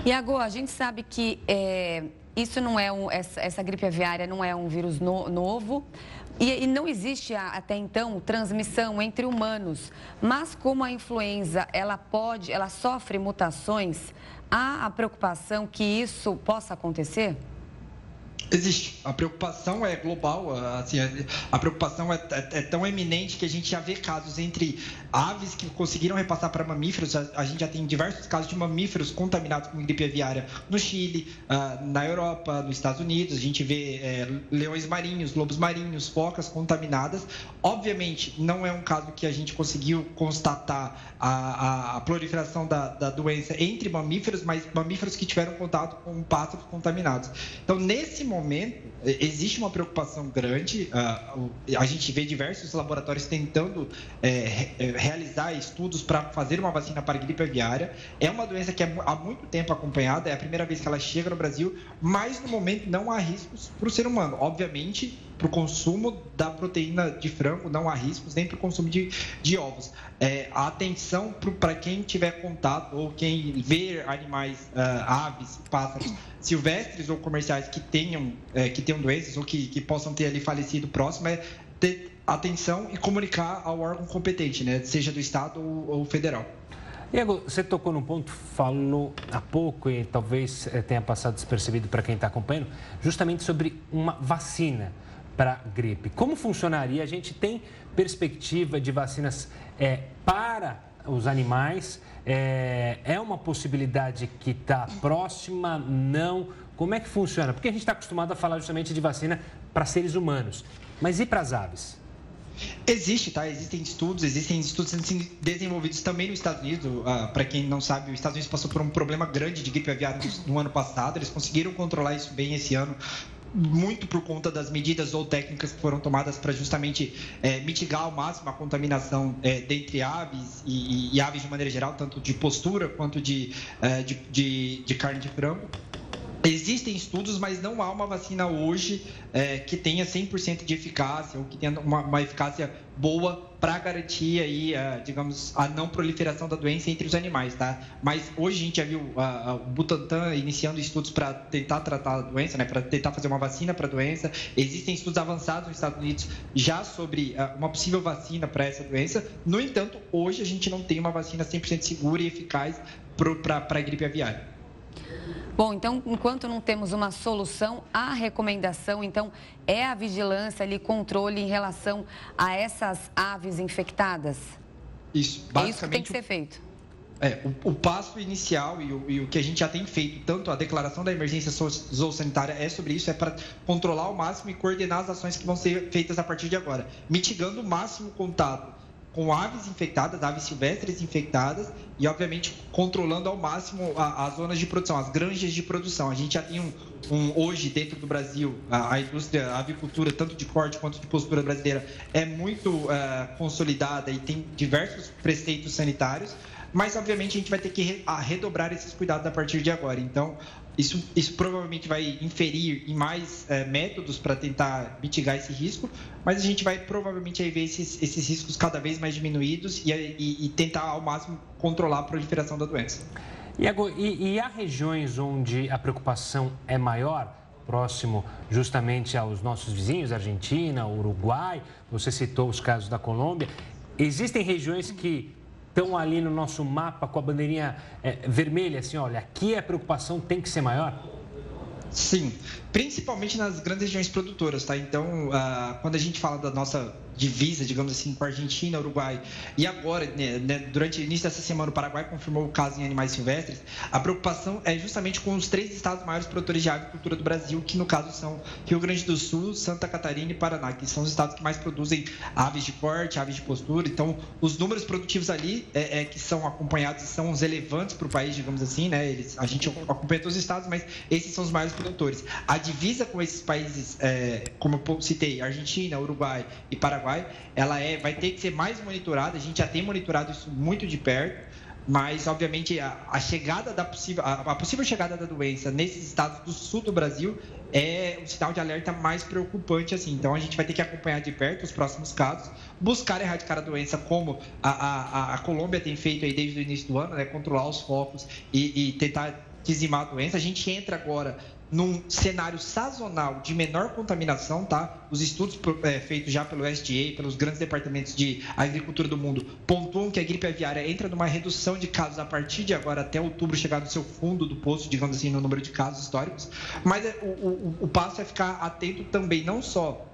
Speaker 1: Iago, a gente sabe que é, isso não é um, essa, essa, gripe aviária não é um vírus no, novo e, e, não existe até então transmissão entre humanos. Mas como a influenza ela pode, ela sofre mutações, há a preocupação que isso possa acontecer?
Speaker 11: Existe. A preocupação é global, assim, a preocupação é, é, é, tão eminente que a gente já vê casos entre aves que conseguiram repassar para mamíferos. A, gente já tem diversos casos de mamíferos contaminados com gripe aviária no Chile, uh, na Europa, nos Estados Unidos. A gente vê é, leões marinhos, lobos marinhos, focas contaminadas. Obviamente, não é um caso que a gente conseguiu constatar a, a, a proliferação da, da, doença entre mamíferos, mas mamíferos que tiveram contato com pássaros contaminados. Então, nesse momento, existe uma preocupação grande. Uh, a gente vê diversos laboratórios tentando é, realizar estudos para fazer uma vacina para gripe aviária. É uma doença que é há muito tempo acompanhada, é a primeira vez que ela chega no Brasil, mas no momento não há riscos para o ser humano. Obviamente, para o consumo da proteína de frango não há riscos, nem para o consumo de, de ovos. É, a atenção para quem tiver contato ou quem vê animais, uh, aves, pássaros silvestres ou comerciais que tenham, é, que tenham doenças ou que, que possam ter ali falecido próximo é ter atenção e comunicar ao órgão competente, né? seja do Estado ou, ou federal.
Speaker 2: Diego, você tocou num ponto, falou há pouco e talvez eh, tenha passado despercebido para quem está acompanhando, justamente sobre uma vacina para gripe. Como funcionaria? A gente tem perspectiva de vacinas é, para os animais? É, é uma possibilidade que está próxima? Não? Como é que funciona? Porque a gente está acostumado a falar justamente de vacina para seres humanos. Mas e para as aves?
Speaker 11: Existe, tá? Existem estudos, existem estudos desenvolvidos também nos Estados Unidos. Ah, Para quem não sabe, os Estados Unidos passou por um problema grande de gripe aviária no ano passado. Eles conseguiram controlar isso bem esse ano muito por conta das medidas ou técnicas que foram tomadas para justamente é, mitigar ao máximo a contaminação é, dentre aves e, e, e, aves de maneira geral, tanto de postura quanto de, é, de, de, de carne de frango. Existem estudos, mas não há uma vacina hoje é, que tenha 100% de eficácia ou que tenha uma, uma eficácia boa para garantir aí, uh, digamos, a não proliferação da doença entre os animais, tá? Mas hoje a gente já viu uh, o Butantan iniciando estudos para tentar tratar a doença, né? Para tentar fazer uma vacina para a doença. Existem estudos avançados nos Estados Unidos já sobre uma possível vacina para essa doença. No entanto, hoje a gente não tem uma vacina 100% segura e eficaz para a gripe aviária.
Speaker 1: Bom, então, enquanto não temos uma solução, a recomendação, então, é a vigilância ali, controle em relação a essas aves infectadas?
Speaker 11: Isso,
Speaker 1: basicamente. É isso que tem que ser feito.
Speaker 11: É, o, o passo inicial e o, e o, que a gente já tem feito, tanto a declaração da emergência zoossanitária é sobre isso, é para controlar ao máximo e coordenar as ações que vão ser feitas a partir de agora, mitigando o máximo o contato com aves infectadas, aves silvestres infectadas e, obviamente, controlando ao máximo as zonas de produção, as granjas de produção. A gente já tem um, um hoje dentro do Brasil, a, a, indústria, a avicultura, tanto de corte quanto de postura brasileira, é muito uh, consolidada e tem diversos preceitos sanitários, mas, obviamente, a gente vai ter que re, redobrar esses cuidados a partir de agora. Então, isso, isso provavelmente vai inferir em mais é, métodos para tentar mitigar esse risco, mas a gente vai provavelmente aí ver esses, esses riscos cada vez mais diminuídos e, e, e tentar ao máximo controlar a proliferação da doença.
Speaker 2: Iago, e, e há regiões onde a preocupação é maior? próximo justamente aos nossos vizinhos, Argentina, Uruguai, você citou os casos da Colômbia. Existem regiões que estão ali no nosso mapa com a bandeirinha é, vermelha, assim, olha, aqui a preocupação tem que ser maior?
Speaker 11: Sim, principalmente nas grandes regiões produtoras, tá? Então, uh, quando a gente fala da nossa divisa, digamos assim, com a Argentina, Uruguai. E agora, né, né, durante o início dessa semana, o Paraguai confirmou o caso em animais silvestres. A preocupação é justamente com os três estados maiores produtores de agricultura do Brasil, que no caso são Rio Grande do Sul, Santa Catarina e Paraná, que são os estados que mais produzem aves de corte, aves de postura. Então, os números produtivos ali é, é que são acompanhados são os relevantes para o país, digamos assim, né? Eles, a gente acompanha todos os estados, mas esses são os maiores produtores. A divisa com esses países, é, como eu citei, Argentina, Uruguai e Paraguai, Paraguai, ela é, vai ter que ser mais monitorada. A gente já tem monitorado isso muito de perto, mas obviamente a, a chegada da possível, a, a, possível chegada da doença nesses estados do sul do Brasil é um sinal de alerta mais preocupante assim. Então a gente vai ter que acompanhar de perto os próximos casos, buscar erradicar a doença como a, a, a Colômbia tem feito aí desde o início do ano, né, controlar os focos e, e tentar dizimar a doença. A gente entra agora num cenário sazonal de menor contaminação, tá? Os estudos é, feitos já pelo SDA, pelos grandes departamentos de agricultura do mundo, pontuam que a gripe aviária entra numa redução de casos a partir de agora até outubro chegar no seu fundo do poço, digamos assim, no número de casos históricos. Mas é, o, o, o passo é ficar atento também, não só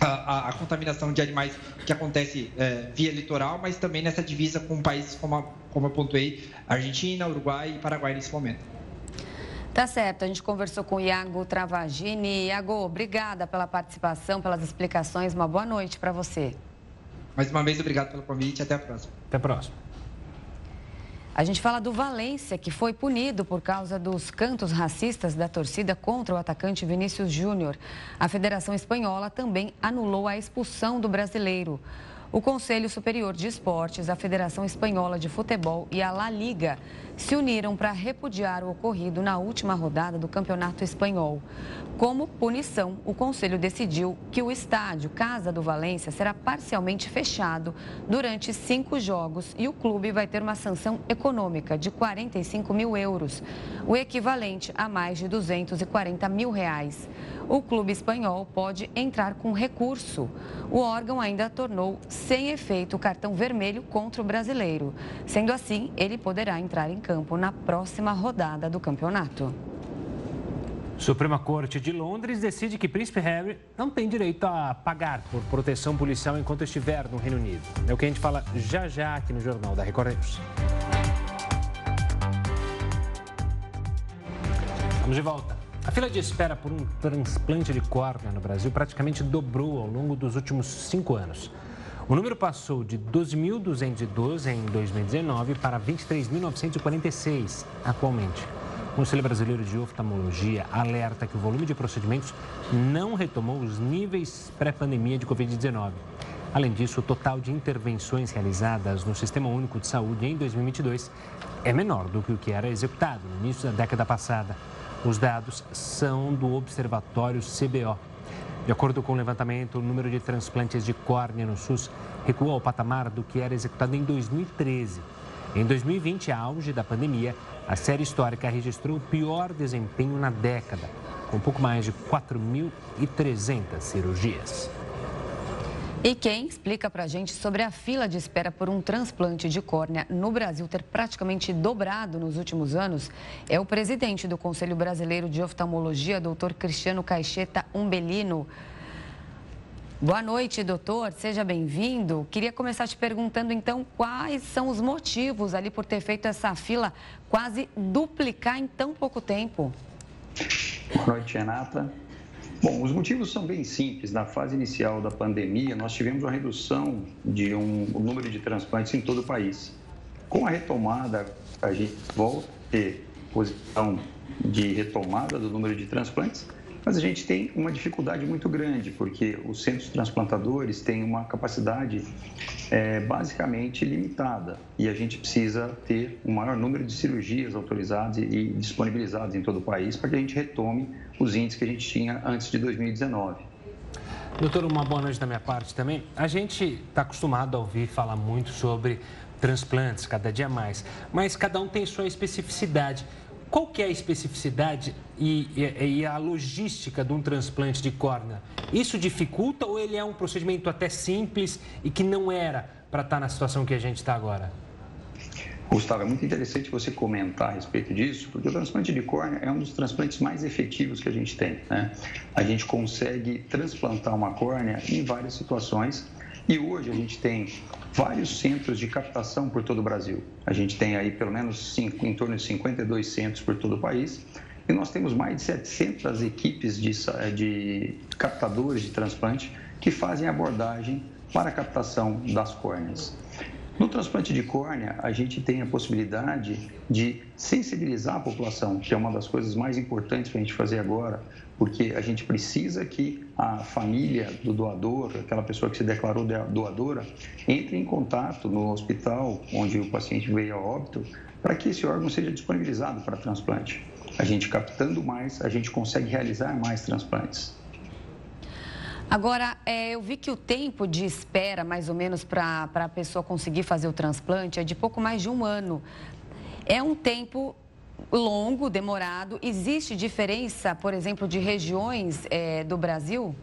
Speaker 11: a, a, contaminação de animais que acontece é, via litoral, mas também nessa divisa com países como, a, como eu pontuei, Argentina, Uruguai e Paraguai nesse momento.
Speaker 1: Tá certo, a gente conversou com o Iago Travagini. Iago, obrigada pela participação, pelas explicações. Uma boa noite para você.
Speaker 11: Mais uma vez, obrigado pelo convite até a próxima.
Speaker 2: Até a próxima.
Speaker 1: A gente fala do Valência, que foi punido por causa dos cantos racistas da torcida contra o atacante Vinícius Júnior. A Federação Espanhola também anulou a expulsão do brasileiro. O Conselho Superior de Esportes, a Federação Espanhola de Futebol e a La Liga se uniram para repudiar o ocorrido na última rodada do Campeonato Espanhol. Como punição, o Conselho decidiu que o estádio Casa do Valência será parcialmente fechado durante cinco jogos e o clube vai ter uma sanção econômica de 45 mil euros, o equivalente a mais de 240 mil reais. O clube espanhol pode entrar com recurso. O órgão ainda tornou sem efeito o cartão vermelho contra o brasileiro. Sendo assim, ele poderá entrar em campo na próxima rodada do campeonato.
Speaker 2: Suprema Corte de Londres decide que Príncipe Harry não tem direito a pagar por proteção policial enquanto estiver no Reino Unido. É o que a gente fala já já aqui no Jornal da Record News. Vamos de volta. A fila de espera por um transplante de córnea no Brasil praticamente dobrou ao longo dos últimos cinco anos. O número passou de 12.212 em 2019 para 23.946 atualmente. O Conselho Brasileiro de Oftalmologia alerta que o volume de procedimentos não retomou os níveis pré-pandemia de Covid-19. Além disso, o total de intervenções realizadas no Sistema Único de Saúde em 2022 é menor do que o que era executado no início da década passada. Os dados são do Observatório CBO, de acordo com o levantamento, o número de transplantes de córnea no SUS recuou ao patamar do que era executado em 2013. Em 2020, auge da pandemia, a série histórica registrou o pior desempenho na década, com pouco mais de 4.300 cirurgias.
Speaker 1: E quem explica para a gente sobre a fila de espera por um transplante de córnea no Brasil ter praticamente dobrado nos últimos anos é o presidente do Conselho Brasileiro de Oftalmologia, doutor Cristiano Caixeta Umbelino. Boa noite, doutor. Seja bem-vindo. Queria começar te perguntando, então, quais são os motivos ali por ter feito essa fila quase duplicar em tão pouco tempo?
Speaker 12: Boa noite, Renata. Bom, os motivos são bem simples. Na fase inicial da pandemia, nós tivemos uma redução de um, número de transplantes em todo o país. Com a retomada, a gente volta a ter posição de retomada do número de transplantes, mas a gente tem uma dificuldade muito grande, porque os centros transplantadores têm uma capacidade é, basicamente limitada e a gente precisa ter um maior número de cirurgias autorizadas e disponibilizadas em todo o país para que a gente retome os índices que a gente tinha antes de 2019.
Speaker 2: Doutor, uma boa noite da minha parte também. A gente está acostumado a ouvir falar muito sobre transplantes, cada dia mais, mas cada um tem sua especificidade. Qual que é a especificidade e, e, e, a logística de um transplante de córnea? Isso dificulta ou ele é um procedimento até simples e que não era para estar tá na situação que a gente está agora?
Speaker 12: Gustavo, é muito interessante você comentar a respeito disso, porque o transplante de córnea é um dos transplantes mais efetivos que a gente tem. Né? A gente consegue transplantar uma córnea em várias situações e hoje a gente tem vários centros de captação por todo o Brasil. A gente tem aí pelo menos cinco, em torno de 52 centros por todo o país. E nós temos mais de 700 equipes de, de captadores de transplante que fazem abordagem para a captação das córneas. No transplante de córnea, a gente tem a possibilidade de sensibilizar a população, que é uma das coisas mais importantes para a gente fazer agora, porque a gente precisa que a família do doador, aquela pessoa que se declarou doadora, entre em contato no hospital onde o paciente veio a óbito, para que esse órgão seja disponibilizado para transplante. A gente captando mais, a gente consegue realizar mais transplantes.
Speaker 1: Agora, é, eu vi que o tempo de espera, mais ou menos, para a pessoa conseguir fazer o transplante é de pouco mais de um ano. É um tempo longo, demorado. Existe diferença, por exemplo, de regiões é, do Brasil?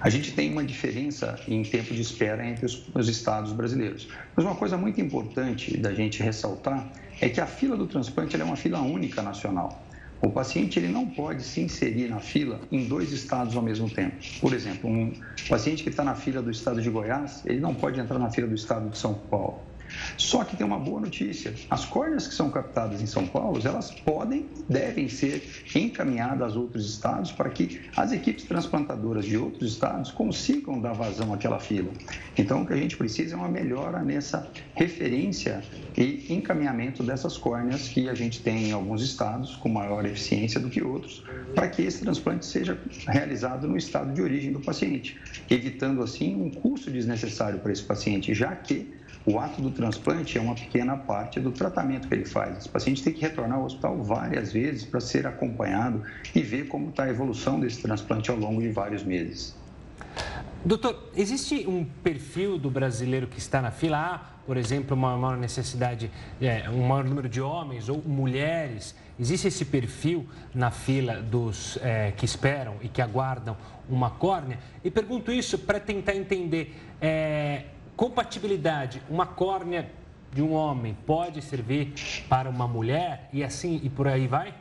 Speaker 12: A gente tem uma diferença em tempo de espera entre os, os, estados brasileiros. Mas uma coisa muito importante da gente ressaltar é que a fila do transplante é uma fila única nacional. O paciente ele não pode se inserir na fila em dois estados ao mesmo tempo. Por exemplo, um paciente que está na fila do estado de Goiás, ele não pode entrar na fila do estado de São Paulo. Só que tem uma boa notícia: as córneas que são captadas em São Paulo, elas podem e devem ser encaminhadas a outros estados para que as equipes transplantadoras de outros estados consigam dar vazão àquela fila. Então, o que a gente precisa é uma melhora nessa referência e encaminhamento dessas córneas que a gente tem em alguns estados com maior eficiência do que outros, para que esse transplante seja realizado no estado de origem do paciente, evitando assim um custo desnecessário para esse paciente, já que o ato do transplante é uma pequena parte do tratamento que ele faz. Esse paciente tem que retornar ao hospital várias vezes para ser acompanhado e ver como está a evolução desse transplante ao longo de vários meses.
Speaker 2: Doutor, existe um perfil do brasileiro que está na fila? Há, por exemplo, uma maior necessidade, é, um maior número de homens ou mulheres? Existe esse perfil na fila dos é, que esperam e que aguardam uma córnea? E pergunto isso para tentar entender. É, Compatibilidade, uma córnea de um homem pode servir para uma mulher e assim e por aí vai?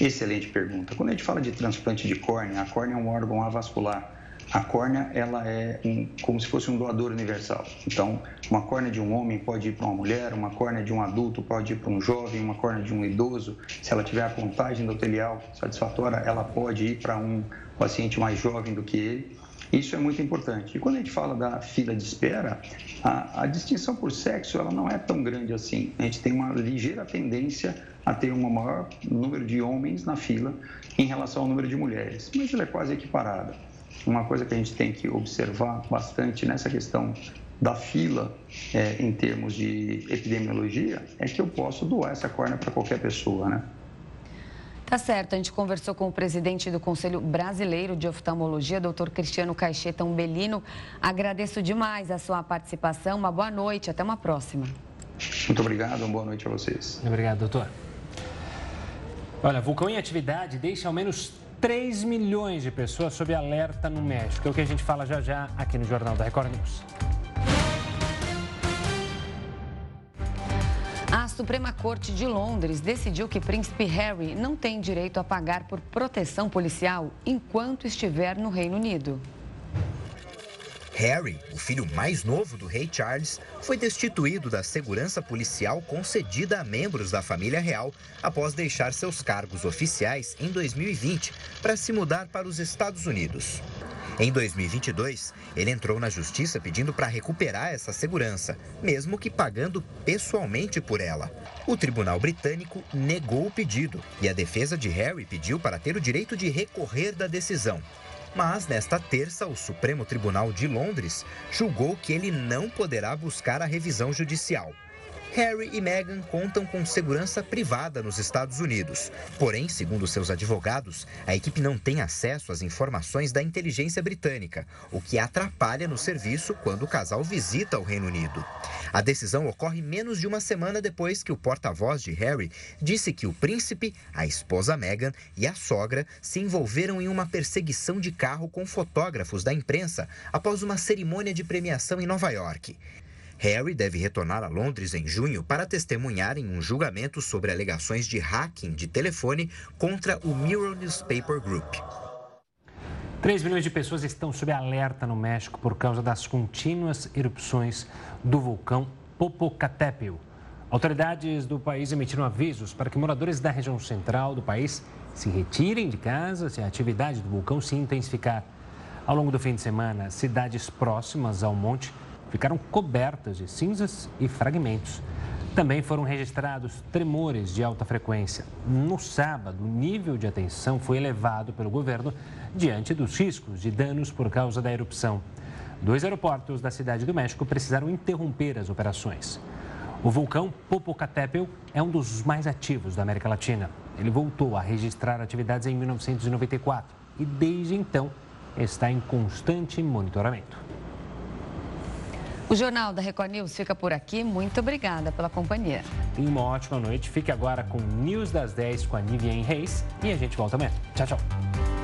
Speaker 12: Excelente pergunta. Quando a gente fala de transplante de córnea, a córnea é um órgão avascular. A córnea ela é um, como se fosse um doador universal. Então, uma córnea de um homem pode ir para uma mulher, uma córnea de um adulto pode ir para um jovem, uma córnea de um idoso. Se ela tiver a contagem endotelial satisfatória, ela pode ir para um paciente mais jovem do que ele. Isso é muito importante. E quando a gente fala da fila de espera, a, a, distinção por sexo ela não é tão grande assim. A gente tem uma ligeira tendência a ter um maior número de homens na fila em relação ao número de mulheres, mas ela é quase equiparada. Uma coisa que a gente tem que observar bastante nessa questão da fila é, em termos de epidemiologia é que eu posso doar essa córnea para qualquer pessoa, né?
Speaker 1: Tá certo, a gente conversou com o presidente do Conselho Brasileiro de Oftalmologia, doutor Cristiano Caixeta Umbelino. Agradeço demais a sua participação. Uma boa noite, até uma próxima.
Speaker 12: Muito obrigado, uma boa noite a vocês.
Speaker 2: Obrigado, doutor. Olha, vulcão em atividade deixa ao menos 3 milhões de pessoas sob alerta no México. É o que a gente fala já já aqui no Jornal da Record News.
Speaker 1: Suprema Corte de Londres decidiu que príncipe Harry não tem direito a pagar por proteção policial enquanto estiver no Reino Unido.
Speaker 7: Harry, o filho mais novo do rei Charles, foi destituído da segurança policial concedida a membros da família real após deixar seus cargos oficiais em 2020 para se mudar para os Estados Unidos. Em 2022, ele entrou na justiça pedindo para recuperar essa segurança, mesmo que pagando pessoalmente por ela. O tribunal britânico negou o pedido e a defesa de Harry pediu para ter o direito de recorrer da decisão. Mas nesta terça, o Supremo Tribunal de Londres julgou que ele não poderá buscar a revisão judicial. Harry e Meghan contam com segurança privada nos Estados Unidos. Porém, segundo seus advogados, a equipe não tem acesso às informações da inteligência britânica, o que atrapalha no serviço quando o casal visita o Reino Unido. A decisão ocorre menos de uma semana depois que o porta-voz de Harry disse que o príncipe, a esposa Meghan e a sogra se envolveram em uma perseguição de carro com fotógrafos da imprensa após uma cerimônia de premiação em Nova York. Harry deve retornar a Londres em junho para testemunhar em um julgamento sobre alegações de hacking de telefone contra o Mirror Newspaper Group.
Speaker 2: 3 milhões de pessoas estão sob alerta no México por causa das contínuas erupções do vulcão Popocatépetl. Autoridades do país emitiram avisos para que moradores da região central do país se retirem de casa se a atividade do vulcão se intensificar. Ao longo do fim de semana, cidades próximas ao monte ficaram cobertas de cinzas e fragmentos. Também foram registrados tremores de alta frequência. No sábado, o nível de atenção foi elevado pelo governo diante dos riscos de danos por causa da erupção. Dois aeroportos da cidade do México precisaram interromper as operações. O vulcão Popocatépetl é um dos mais ativos da América Latina. Ele voltou a registrar atividades em 1994 e, desde então, está em constante monitoramento.
Speaker 1: O Jornal da Record News fica por aqui. Muito obrigada pela companhia.
Speaker 2: Tenha uma ótima noite. Fique agora com News das 10 com a Niviane Reis e a gente volta amanhã. Tchau, tchau.